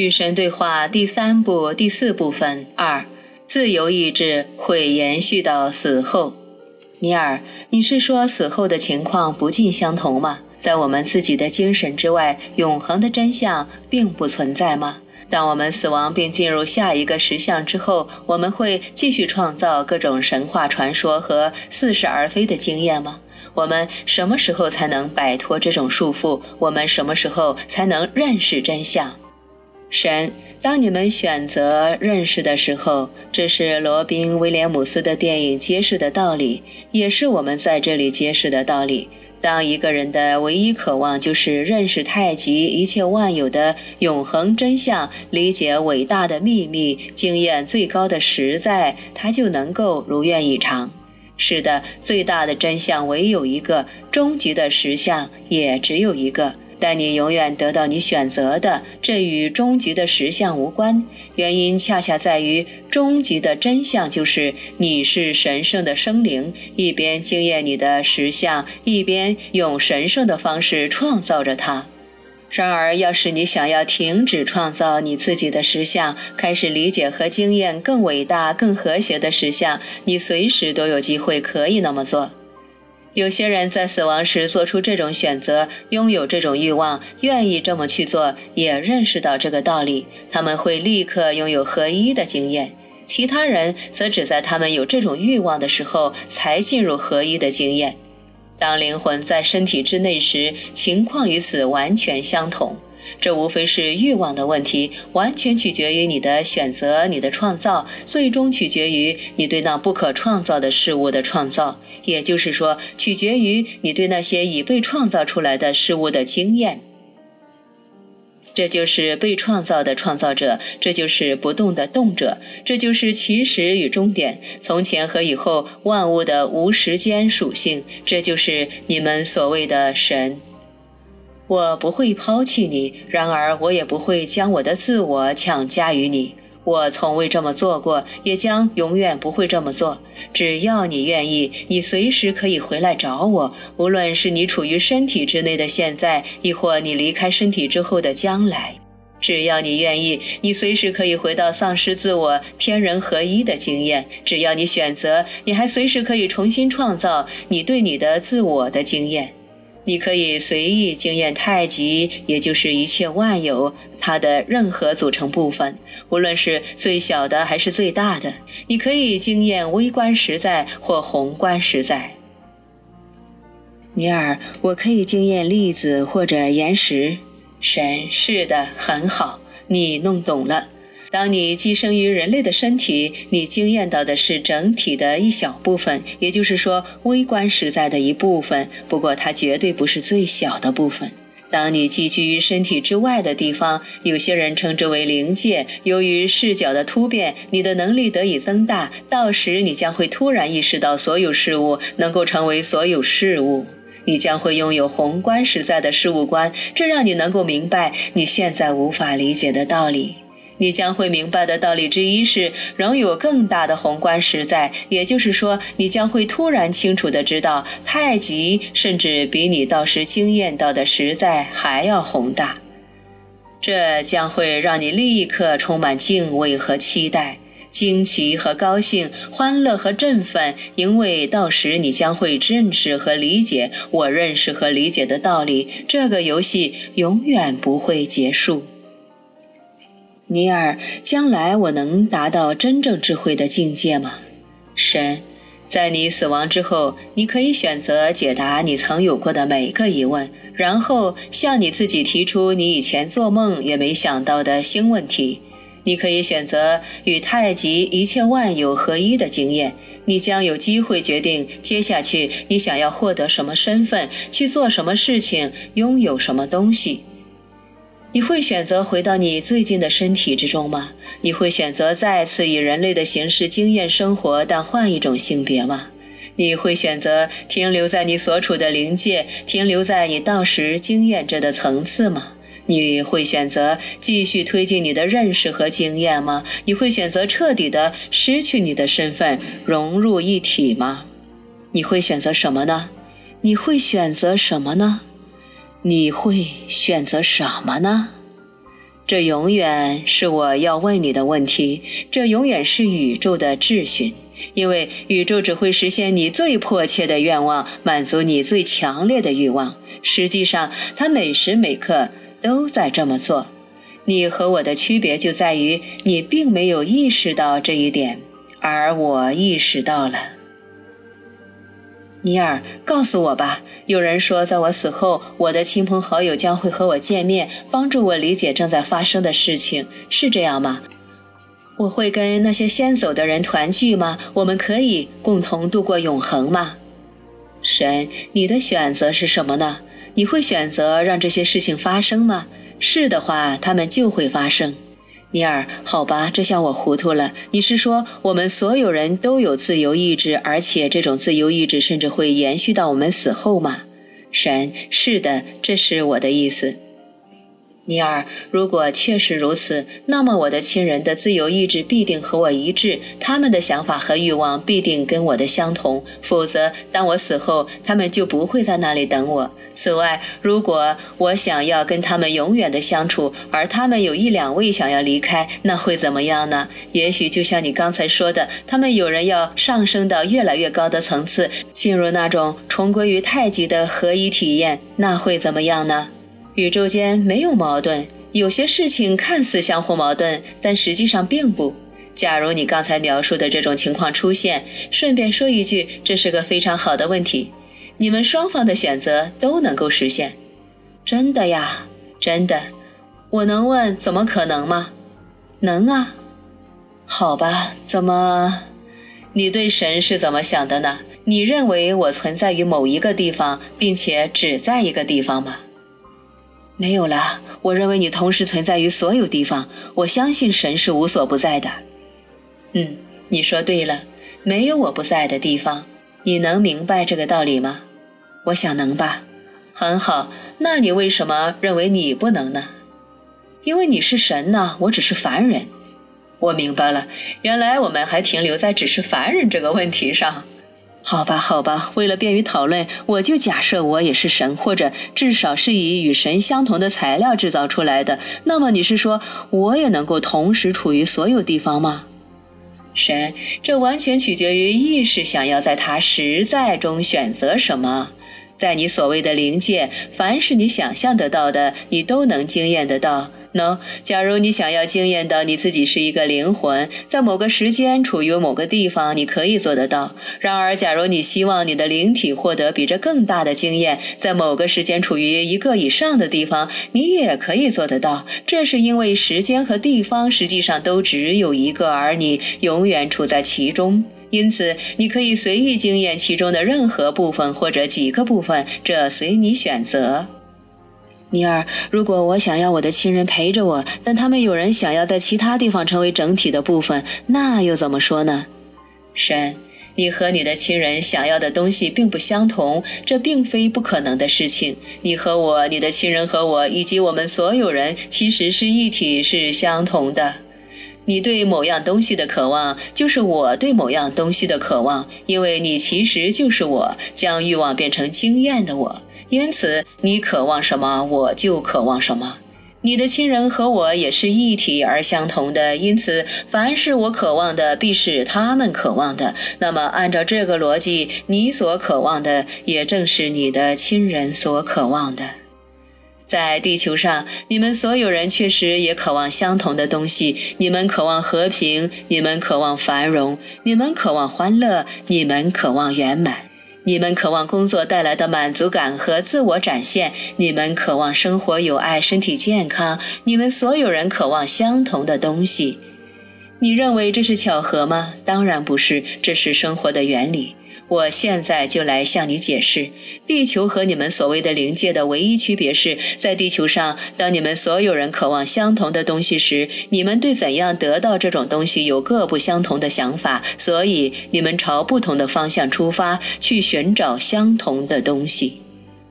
与神对话第三部第四部分二：自由意志会延续到死后。尼尔，你是说死后的情况不尽相同吗？在我们自己的精神之外，永恒的真相并不存在吗？当我们死亡并进入下一个实相之后，我们会继续创造各种神话传说和似是而非的经验吗？我们什么时候才能摆脱这种束缚？我们什么时候才能认识真相？神，当你们选择认识的时候，这是罗宾·威廉姆斯的电影揭示的道理，也是我们在这里揭示的道理。当一个人的唯一渴望就是认识太极一切万有的永恒真相，理解伟大的秘密，经验最高的实在，他就能够如愿以偿。是的，最大的真相唯有一个，终极的实相也只有一个。但你永远得到你选择的，这与终极的实相无关。原因恰恰在于，终极的真相就是你是神圣的生灵，一边经验你的实相，一边用神圣的方式创造着它。然而，要是你想要停止创造你自己的实相，开始理解和经验更伟大、更和谐的实相，你随时都有机会可以那么做。有些人在死亡时做出这种选择，拥有这种欲望，愿意这么去做，也认识到这个道理，他们会立刻拥有合一的经验。其他人则只在他们有这种欲望的时候才进入合一的经验。当灵魂在身体之内时，情况与此完全相同。这无非是欲望的问题，完全取决于你的选择、你的创造，最终取决于你对那不可创造的事物的创造，也就是说，取决于你对那些已被创造出来的事物的经验。这就是被创造的创造者，这就是不动的动者，这就是起始与终点，从前和以后万物的无时间属性，这就是你们所谓的神。我不会抛弃你，然而我也不会将我的自我强加于你。我从未这么做过，也将永远不会这么做。只要你愿意，你随时可以回来找我，无论是你处于身体之内的现在，亦或你离开身体之后的将来。只要你愿意，你随时可以回到丧失自我、天人合一的经验。只要你选择，你还随时可以重新创造你对你的自我的经验。你可以随意经验太极，也就是一切万有它的任何组成部分，无论是最小的还是最大的。你可以经验微观实在或宏观实在。尼尔，我可以经验粒子或者岩石。神，是的，很好，你弄懂了。当你寄生于人类的身体，你经验到的是整体的一小部分，也就是说，微观实在的一部分。不过，它绝对不是最小的部分。当你寄居于身体之外的地方，有些人称之为灵界。由于视角的突变，你的能力得以增大，到时你将会突然意识到所有事物能够成为所有事物。你将会拥有宏观实在的事物观，这让你能够明白你现在无法理解的道理。你将会明白的道理之一是，仍有更大的宏观实在，也就是说，你将会突然清楚地知道，太极甚至比你到时经验到的实在还要宏大。这将会让你立刻充满敬畏和期待、惊奇和高兴、欢乐和振奋，因为到时你将会认识和理解我认识和理解的道理。这个游戏永远不会结束。尼尔，将来我能达到真正智慧的境界吗？神，在你死亡之后，你可以选择解答你曾有过的每个疑问，然后向你自己提出你以前做梦也没想到的新问题。你可以选择与太极一切万有合一的经验。你将有机会决定接下去你想要获得什么身份，去做什么事情，拥有什么东西。你会选择回到你最近的身体之中吗？你会选择再次以人类的形式经验生活，但换一种性别吗？你会选择停留在你所处的灵界，停留在你到时经验着的层次吗？你会选择继续推进你的认识和经验吗？你会选择彻底的失去你的身份，融入一体吗？你会选择什么呢？你会选择什么呢？你会选择什么呢？这永远是我要问你的问题，这永远是宇宙的秩序，因为宇宙只会实现你最迫切的愿望，满足你最强烈的欲望。实际上，它每时每刻都在这么做。你和我的区别就在于，你并没有意识到这一点，而我意识到了。尼尔，告诉我吧。有人说，在我死后，我的亲朋好友将会和我见面，帮助我理解正在发生的事情，是这样吗？我会跟那些先走的人团聚吗？我们可以共同度过永恒吗？神，你的选择是什么呢？你会选择让这些事情发生吗？是的话，他们就会发生。尼尔，好吧，这下我糊涂了。你是说我们所有人都有自由意志，而且这种自由意志甚至会延续到我们死后吗？神，是的，这是我的意思。尼尔，如果确实如此，那么我的亲人的自由意志必定和我一致，他们的想法和欲望必定跟我的相同。否则，当我死后，他们就不会在那里等我。此外，如果我想要跟他们永远的相处，而他们有一两位想要离开，那会怎么样呢？也许就像你刚才说的，他们有人要上升到越来越高的层次，进入那种重归于太极的合一体验，那会怎么样呢？宇宙间没有矛盾，有些事情看似相互矛盾，但实际上并不。假如你刚才描述的这种情况出现，顺便说一句，这是个非常好的问题。你们双方的选择都能够实现，真的呀，真的。我能问怎么可能吗？能啊。好吧，怎么？你对神是怎么想的呢？你认为我存在于某一个地方，并且只在一个地方吗？没有了。我认为你同时存在于所有地方。我相信神是无所不在的。嗯，你说对了，没有我不在的地方。你能明白这个道理吗？我想能吧，很好。那你为什么认为你不能呢？因为你是神呢，我只是凡人。我明白了，原来我们还停留在只是凡人这个问题上。好吧，好吧，为了便于讨论，我就假设我也是神，或者至少是以与神相同的材料制造出来的。那么你是说我也能够同时处于所有地方吗？神，这完全取决于意识想要在它实在中选择什么。在你所谓的灵界，凡是你想象得到的，你都能经验得到。喏，假如你想要经验到你自己是一个灵魂，在某个时间处于某个地方，你可以做得到。然而，假如你希望你的灵体获得比这更大的经验，在某个时间处于一个以上的地方，你也可以做得到。这是因为时间和地方实际上都只有一个，而你永远处在其中。因此，你可以随意经验其中的任何部分或者几个部分，这随你选择。尼尔，如果我想要我的亲人陪着我，但他们有人想要在其他地方成为整体的部分，那又怎么说呢？神，你和你的亲人想要的东西并不相同，这并非不可能的事情。你和我，你的亲人和我，以及我们所有人，其实是一体，是相同的。你对某样东西的渴望，就是我对某样东西的渴望，因为你其实就是我，将欲望变成经验的我。因此，你渴望什么，我就渴望什么。你的亲人和我也是一体而相同的，因此，凡是我渴望的，必是他们渴望的。那么，按照这个逻辑，你所渴望的，也正是你的亲人所渴望的。在地球上，你们所有人确实也渴望相同的东西。你们渴望和平，你们渴望繁荣，你们渴望欢乐，你们渴望圆满，你们渴望工作带来的满足感和自我展现，你们渴望生活有爱、身体健康。你们所有人渴望相同的东西。你认为这是巧合吗？当然不是，这是生活的原理。我现在就来向你解释，地球和你们所谓的灵界的唯一区别是在地球上，当你们所有人渴望相同的东西时，你们对怎样得到这种东西有各不相同的想法，所以你们朝不同的方向出发去寻找相同的东西。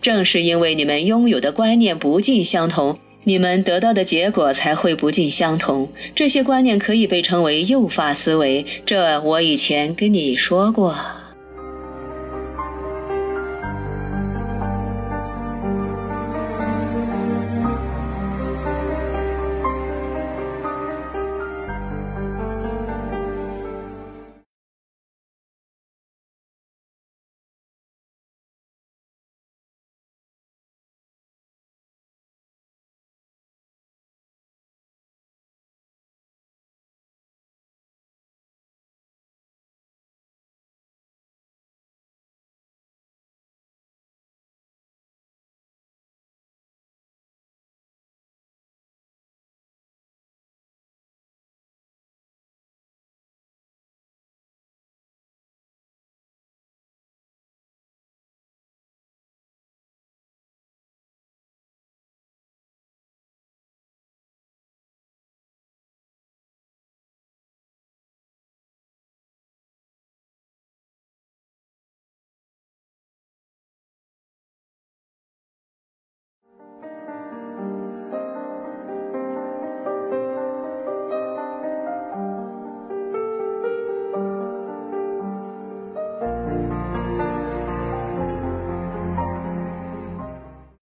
正是因为你们拥有的观念不尽相同，你们得到的结果才会不尽相同。这些观念可以被称为诱发思维，这我以前跟你说过。